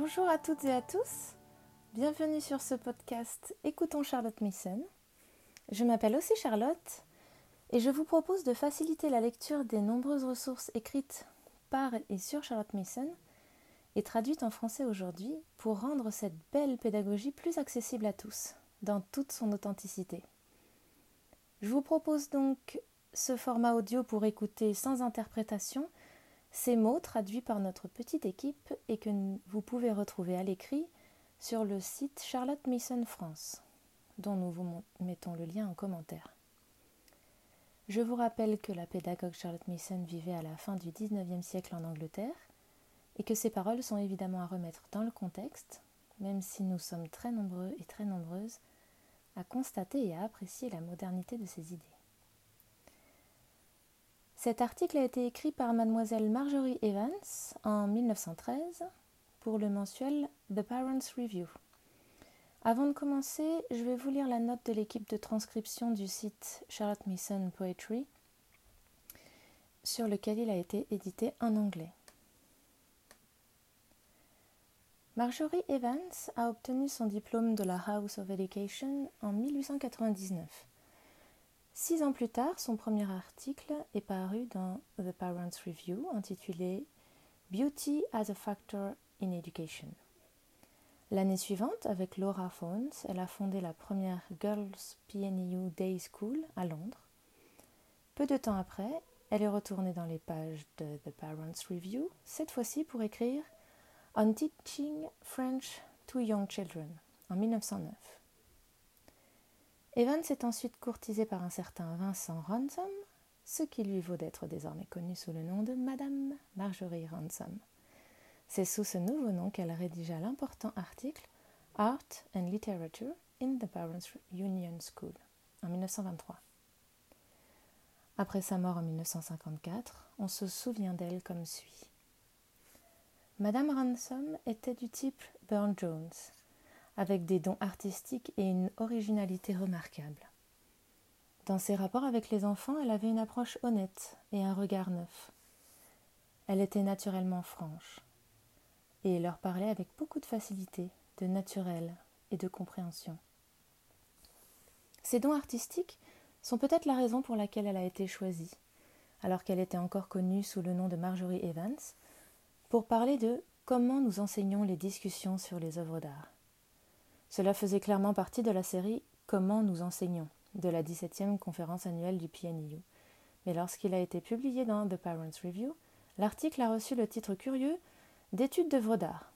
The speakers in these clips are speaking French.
Bonjour à toutes et à tous. Bienvenue sur ce podcast Écoutons Charlotte Mason. Je m'appelle aussi Charlotte et je vous propose de faciliter la lecture des nombreuses ressources écrites par et sur Charlotte Mason et traduites en français aujourd'hui pour rendre cette belle pédagogie plus accessible à tous, dans toute son authenticité. Je vous propose donc ce format audio pour écouter sans interprétation ces mots traduits par notre petite équipe et que vous pouvez retrouver à l'écrit sur le site Charlotte Mason France, dont nous vous mettons le lien en commentaire. Je vous rappelle que la pédagogue Charlotte Mason vivait à la fin du XIXe siècle en Angleterre et que ces paroles sont évidemment à remettre dans le contexte, même si nous sommes très nombreux et très nombreuses à constater et à apprécier la modernité de ces idées. Cet article a été écrit par mademoiselle Marjorie Evans en 1913 pour le mensuel The Parents Review. Avant de commencer, je vais vous lire la note de l'équipe de transcription du site Charlotte Mason Poetry sur lequel il a été édité en anglais. Marjorie Evans a obtenu son diplôme de la House of Education en 1899. Six ans plus tard, son premier article est paru dans The Parents Review intitulé Beauty as a Factor in Education. L'année suivante, avec Laura Phones, elle a fondé la première Girls PNU Day School à Londres. Peu de temps après, elle est retournée dans les pages de The Parents Review, cette fois-ci pour écrire On Teaching French to Young Children en 1909. Evans est ensuite courtisé par un certain Vincent Ransom, ce qui lui vaut d'être désormais connue sous le nom de Madame Marjorie Ransom. C'est sous ce nouveau nom qu'elle rédigea l'important article Art and Literature in the Parents Union School en 1923. Après sa mort en 1954, on se souvient d'elle comme suit. Madame Ransom était du type Burne Jones, avec des dons artistiques et une originalité remarquable. Dans ses rapports avec les enfants, elle avait une approche honnête et un regard neuf. Elle était naturellement franche et leur parlait avec beaucoup de facilité, de naturel et de compréhension. Ces dons artistiques sont peut-être la raison pour laquelle elle a été choisie, alors qu'elle était encore connue sous le nom de Marjorie Evans, pour parler de comment nous enseignons les discussions sur les œuvres d'art. Cela faisait clairement partie de la série Comment nous enseignons de la 17e conférence annuelle du PNU. Mais lorsqu'il a été publié dans The Parents Review, l'article a reçu le titre curieux d'études d'œuvres d'art,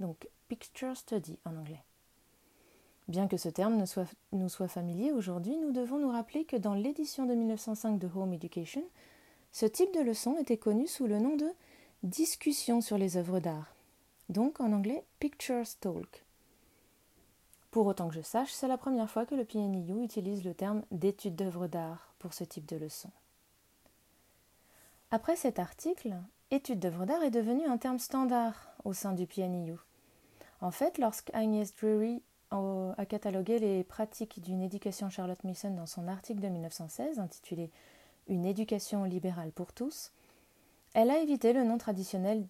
donc Picture Study en anglais. Bien que ce terme nous soit familier aujourd'hui, nous devons nous rappeler que dans l'édition de 1905 de Home Education, ce type de leçon était connu sous le nom de discussion sur les œuvres d'art, donc en anglais Pictures Talk. Pour autant que je sache, c'est la première fois que le PNIU utilise le terme d'étude d'œuvres d'art pour ce type de leçon. Après cet article, étude d'œuvres d'art est devenu un terme standard au sein du PNIU. En fait, lorsque Agnès Drury a catalogué les pratiques d'une éducation Charlotte Mason dans son article de 1916 intitulé Une éducation libérale pour tous, elle a évité le nom traditionnel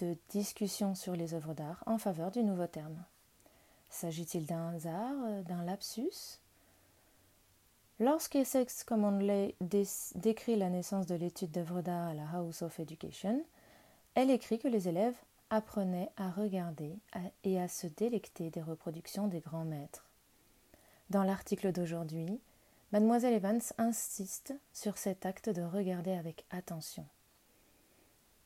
de discussion sur les œuvres d'art en faveur du nouveau terme. S'agit-il d'un hasard, euh, d'un lapsus? Lorsqu'Essex Commonley décrit la naissance de l'étude d'œuvres d'art à la House of Education, elle écrit que les élèves apprenaient à regarder et à se délecter des reproductions des grands maîtres. Dans l'article d'aujourd'hui, mademoiselle Evans insiste sur cet acte de regarder avec attention.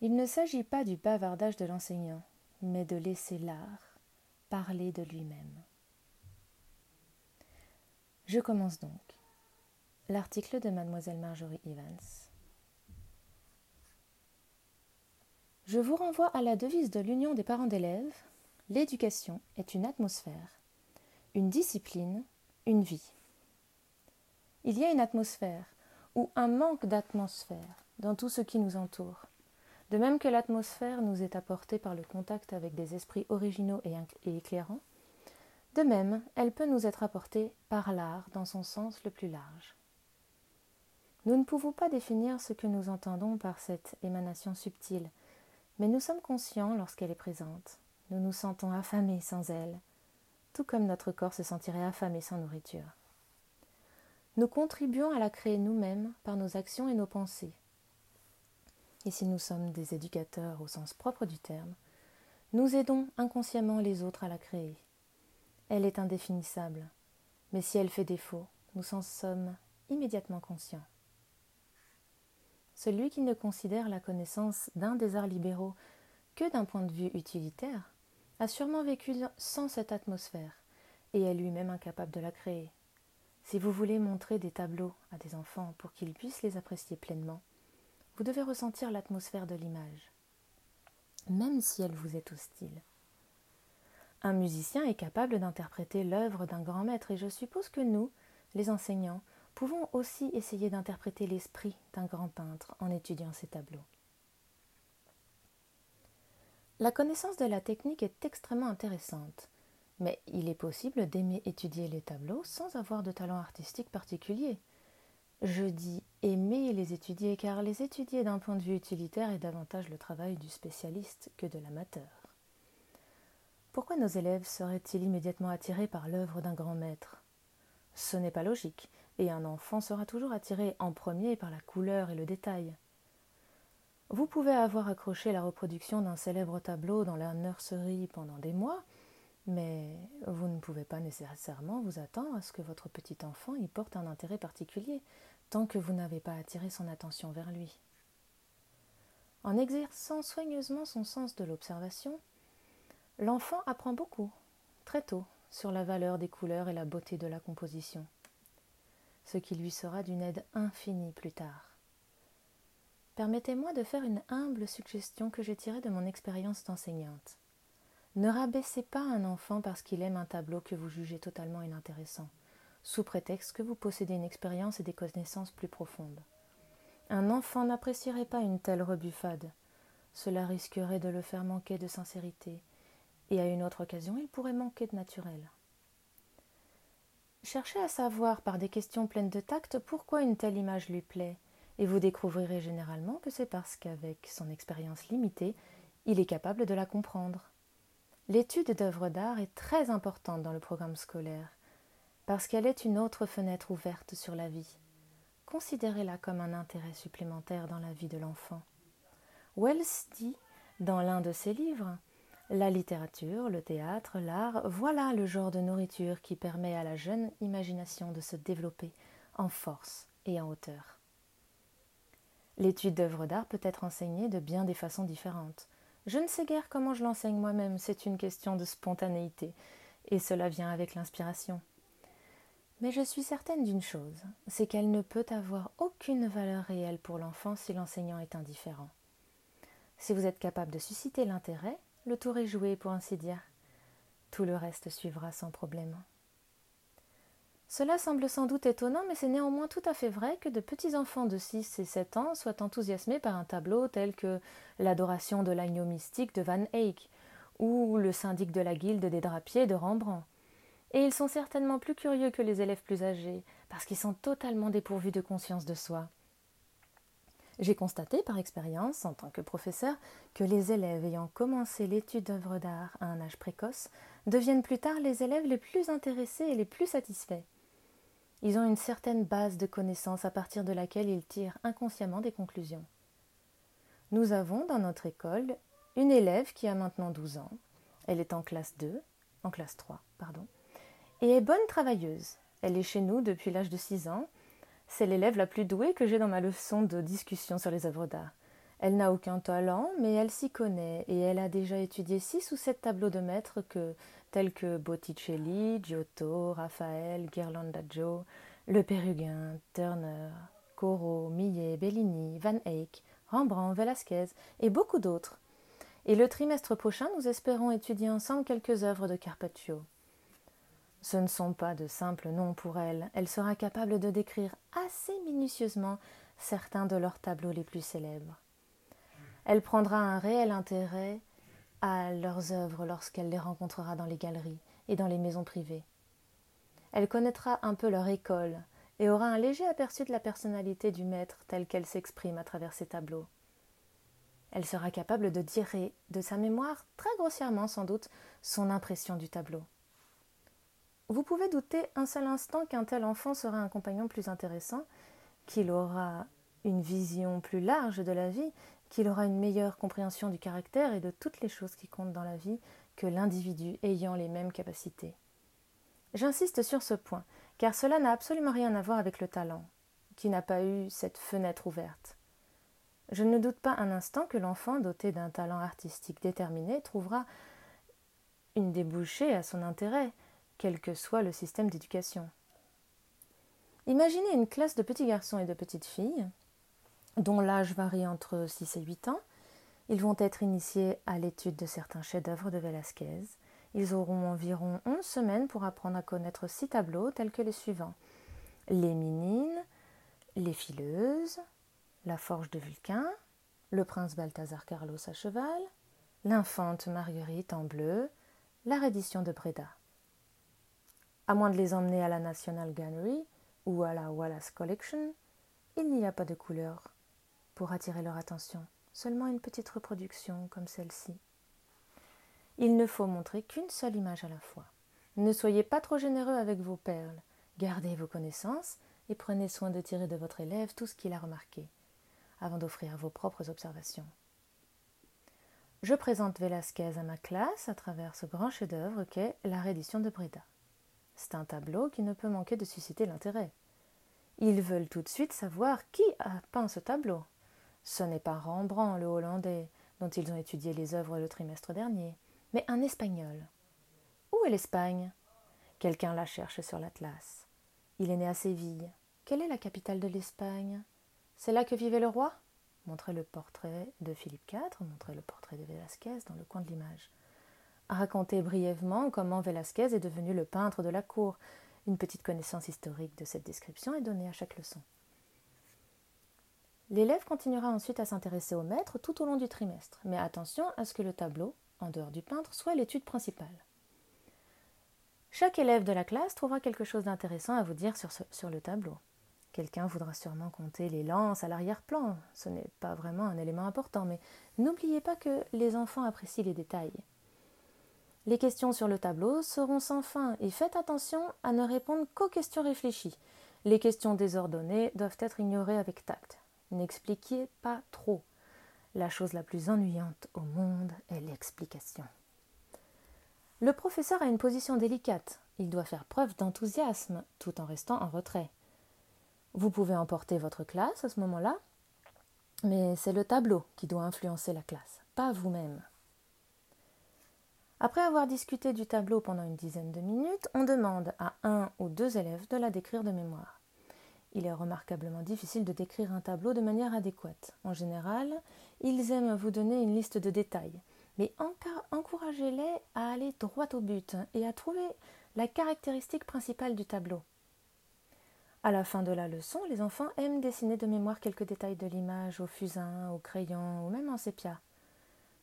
Il ne s'agit pas du bavardage de l'enseignant, mais de laisser l'art parler de lui-même. Je commence donc. L'article de mademoiselle Marjorie Evans. Je vous renvoie à la devise de l'Union des parents d'élèves. L'éducation est une atmosphère, une discipline, une vie. Il y a une atmosphère ou un manque d'atmosphère dans tout ce qui nous entoure. De même que l'atmosphère nous est apportée par le contact avec des esprits originaux et éclairants, de même, elle peut nous être apportée par l'art dans son sens le plus large. Nous ne pouvons pas définir ce que nous entendons par cette émanation subtile, mais nous sommes conscients lorsqu'elle est présente, nous nous sentons affamés sans elle, tout comme notre corps se sentirait affamé sans nourriture. Nous contribuons à la créer nous-mêmes par nos actions et nos pensées. Si nous sommes des éducateurs au sens propre du terme, nous aidons inconsciemment les autres à la créer. Elle est indéfinissable, mais si elle fait défaut, nous en sommes immédiatement conscients. Celui qui ne considère la connaissance d'un des arts libéraux que d'un point de vue utilitaire a sûrement vécu sans cette atmosphère et est lui-même incapable de la créer. Si vous voulez montrer des tableaux à des enfants pour qu'ils puissent les apprécier pleinement, vous devez ressentir l'atmosphère de l'image, même si elle vous est hostile. Un musicien est capable d'interpréter l'œuvre d'un grand maître et je suppose que nous, les enseignants, pouvons aussi essayer d'interpréter l'esprit d'un grand peintre en étudiant ces tableaux. La connaissance de la technique est extrêmement intéressante, mais il est possible d'aimer étudier les tableaux sans avoir de talent artistique particulier. Je dis aimer les étudier car les étudier d'un point de vue utilitaire est davantage le travail du spécialiste que de l'amateur. Pourquoi nos élèves seraient-ils immédiatement attirés par l'œuvre d'un grand maître? Ce n'est pas logique, et un enfant sera toujours attiré en premier par la couleur et le détail. Vous pouvez avoir accroché la reproduction d'un célèbre tableau dans la nurserie pendant des mois, mais vous ne pouvez pas nécessairement vous attendre à ce que votre petit enfant y porte un intérêt particulier, tant que vous n'avez pas attiré son attention vers lui. En exerçant soigneusement son sens de l'observation, l'enfant apprend beaucoup, très tôt, sur la valeur des couleurs et la beauté de la composition, ce qui lui sera d'une aide infinie plus tard. Permettez-moi de faire une humble suggestion que j'ai tirée de mon expérience d'enseignante. Ne rabaissez pas un enfant parce qu'il aime un tableau que vous jugez totalement inintéressant, sous prétexte que vous possédez une expérience et des connaissances plus profondes. Un enfant n'apprécierait pas une telle rebuffade. Cela risquerait de le faire manquer de sincérité, et à une autre occasion il pourrait manquer de naturel. Cherchez à savoir par des questions pleines de tact pourquoi une telle image lui plaît, et vous découvrirez généralement que c'est parce qu'avec son expérience limitée, il est capable de la comprendre. L'étude d'œuvres d'art est très importante dans le programme scolaire, parce qu'elle est une autre fenêtre ouverte sur la vie. Considérez-la comme un intérêt supplémentaire dans la vie de l'enfant. Wells dit, dans l'un de ses livres, La littérature, le théâtre, l'art, voilà le genre de nourriture qui permet à la jeune imagination de se développer en force et en hauteur. L'étude d'œuvres d'art peut être enseignée de bien des façons différentes. Je ne sais guère comment je l'enseigne moi-même, c'est une question de spontanéité, et cela vient avec l'inspiration. Mais je suis certaine d'une chose, c'est qu'elle ne peut avoir aucune valeur réelle pour l'enfant si l'enseignant est indifférent. Si vous êtes capable de susciter l'intérêt, le tour est joué pour ainsi dire. Tout le reste suivra sans problème. Cela semble sans doute étonnant, mais c'est néanmoins tout à fait vrai que de petits enfants de 6 et 7 ans soient enthousiasmés par un tableau tel que L'adoration de l'agneau mystique de Van Eyck ou Le syndic de la guilde des drapiers de Rembrandt. Et ils sont certainement plus curieux que les élèves plus âgés, parce qu'ils sont totalement dépourvus de conscience de soi. J'ai constaté par expérience, en tant que professeur, que les élèves ayant commencé l'étude d'œuvres d'art à un âge précoce deviennent plus tard les élèves les plus intéressés et les plus satisfaits. Ils ont une certaine base de connaissances à partir de laquelle ils tirent inconsciemment des conclusions. Nous avons dans notre école une élève qui a maintenant 12 ans. Elle est en classe 2, en classe 3, pardon, et est bonne travailleuse. Elle est chez nous depuis l'âge de 6 ans. C'est l'élève la plus douée que j'ai dans ma leçon de discussion sur les œuvres d'art. Elle n'a aucun talent, mais elle s'y connaît et elle a déjà étudié six ou sept tableaux de maîtres que, tels que Botticelli, Giotto, Raphaël, Ghirlandaio, Le Pérugin, Turner, Corot, Millet, Bellini, Van Eyck, Rembrandt, Velasquez et beaucoup d'autres. Et le trimestre prochain, nous espérons étudier ensemble quelques œuvres de Carpaccio. Ce ne sont pas de simples noms pour elle. Elle sera capable de décrire assez minutieusement certains de leurs tableaux les plus célèbres. Elle prendra un réel intérêt à leurs œuvres lorsqu'elle les rencontrera dans les galeries et dans les maisons privées. Elle connaîtra un peu leur école et aura un léger aperçu de la personnalité du maître telle qu'elle s'exprime à travers ses tableaux. Elle sera capable de tirer de sa mémoire, très grossièrement sans doute, son impression du tableau. Vous pouvez douter un seul instant qu'un tel enfant sera un compagnon plus intéressant, qu'il aura une vision plus large de la vie, qu'il aura une meilleure compréhension du caractère et de toutes les choses qui comptent dans la vie que l'individu ayant les mêmes capacités. J'insiste sur ce point, car cela n'a absolument rien à voir avec le talent, qui n'a pas eu cette fenêtre ouverte. Je ne doute pas un instant que l'enfant doté d'un talent artistique déterminé trouvera une débouchée à son intérêt, quel que soit le système d'éducation. Imaginez une classe de petits garçons et de petites filles, dont l'âge varie entre 6 et 8 ans. Ils vont être initiés à l'étude de certains chefs-d'œuvre de Velázquez. Ils auront environ 11 semaines pour apprendre à connaître six tableaux tels que les suivants Les Minines, Les Fileuses, La Forge de Vulcain, Le Prince Balthazar Carlos à cheval, L'Infante Marguerite en bleu, La reddition de Breda. À moins de les emmener à la National Gallery ou à la Wallace Collection, il n'y a pas de couleur pour attirer leur attention, seulement une petite reproduction comme celle-ci. Il ne faut montrer qu'une seule image à la fois. Ne soyez pas trop généreux avec vos perles, gardez vos connaissances et prenez soin de tirer de votre élève tout ce qu'il a remarqué, avant d'offrir vos propres observations. Je présente Velasquez à ma classe à travers ce grand chef-d'œuvre qu'est La reddition de Breda. C'est un tableau qui ne peut manquer de susciter l'intérêt. Ils veulent tout de suite savoir qui a peint ce tableau. Ce n'est pas Rembrandt, le Hollandais, dont ils ont étudié les œuvres le trimestre dernier, mais un Espagnol. Où est l'Espagne? Quelqu'un la cherche sur l'Atlas. Il est né à Séville. Quelle est la capitale de l'Espagne? C'est là que vivait le roi? Montrez le portrait de Philippe IV, montrez le portrait de Velázquez dans le coin de l'image. Racontez brièvement comment Velázquez est devenu le peintre de la cour. Une petite connaissance historique de cette description est donnée à chaque leçon. L'élève continuera ensuite à s'intéresser au maître tout au long du trimestre, mais attention à ce que le tableau, en dehors du peintre, soit l'étude principale. Chaque élève de la classe trouvera quelque chose d'intéressant à vous dire sur, sur le tableau. Quelqu'un voudra sûrement compter les lances à l'arrière-plan. Ce n'est pas vraiment un élément important, mais n'oubliez pas que les enfants apprécient les détails. Les questions sur le tableau seront sans fin et faites attention à ne répondre qu'aux questions réfléchies. Les questions désordonnées doivent être ignorées avec tact. N'expliquez pas trop. La chose la plus ennuyante au monde est l'explication. Le professeur a une position délicate. Il doit faire preuve d'enthousiasme tout en restant en retrait. Vous pouvez emporter votre classe à ce moment-là, mais c'est le tableau qui doit influencer la classe, pas vous-même. Après avoir discuté du tableau pendant une dizaine de minutes, on demande à un ou deux élèves de la décrire de mémoire. Il est remarquablement difficile de décrire un tableau de manière adéquate. En général, ils aiment vous donner une liste de détails, mais encouragez-les à aller droit au but et à trouver la caractéristique principale du tableau. À la fin de la leçon, les enfants aiment dessiner de mémoire quelques détails de l'image au fusain, au crayon ou même en sépia.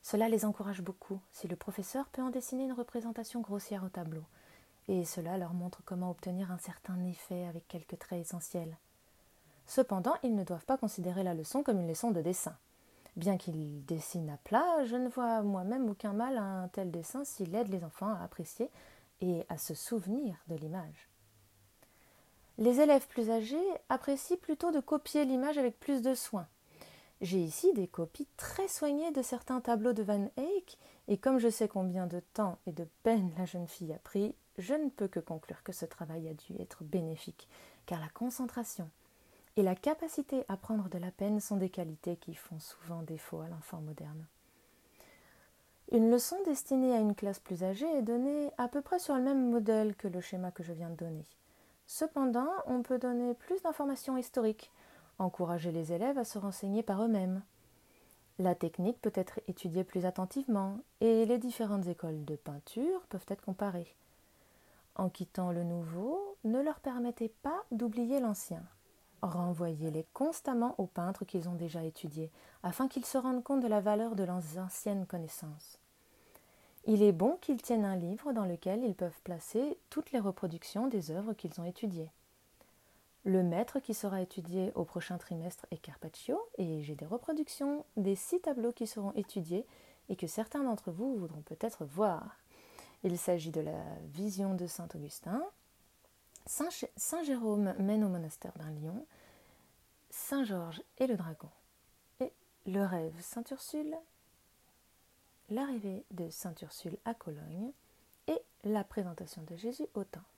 Cela les encourage beaucoup si le professeur peut en dessiner une représentation grossière au tableau et cela leur montre comment obtenir un certain effet avec quelques traits essentiels. Cependant, ils ne doivent pas considérer la leçon comme une leçon de dessin. Bien qu'ils dessinent à plat, je ne vois moi-même aucun mal à un tel dessin s'il aide les enfants à apprécier et à se souvenir de l'image. Les élèves plus âgés apprécient plutôt de copier l'image avec plus de soin. J'ai ici des copies très soignées de certains tableaux de Van Eyck, et comme je sais combien de temps et de peine la jeune fille a pris, je ne peux que conclure que ce travail a dû être bénéfique, car la concentration et la capacité à prendre de la peine sont des qualités qui font souvent défaut à l'enfant moderne. Une leçon destinée à une classe plus âgée est donnée à peu près sur le même modèle que le schéma que je viens de donner. Cependant, on peut donner plus d'informations historiques, encourager les élèves à se renseigner par eux-mêmes. La technique peut être étudiée plus attentivement et les différentes écoles de peinture peuvent être comparées en quittant le nouveau, ne leur permettez pas d'oublier l'ancien. Renvoyez-les constamment aux peintres qu'ils ont déjà étudiés, afin qu'ils se rendent compte de la valeur de leurs anciennes connaissances. Il est bon qu'ils tiennent un livre dans lequel ils peuvent placer toutes les reproductions des œuvres qu'ils ont étudiées. Le maître qui sera étudié au prochain trimestre est Carpaccio et j'ai des reproductions des six tableaux qui seront étudiés et que certains d'entre vous voudront peut-être voir. Il s'agit de la vision de Saint Augustin, Saint, Jérôme mène au monastère d'un lion, Saint Georges et le dragon, et le rêve Saint Ursule, l'arrivée de Saint Ursule à Cologne. Et la présentation de Jésus au temple.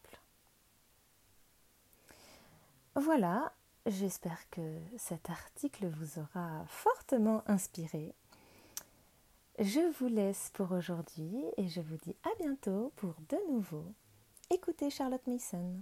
Voilà, j'espère que cet article vous aura fortement inspiré. Je vous laisse pour aujourd'hui et je vous dis à bientôt pour de nouveau. Écoutez Charlotte Mason.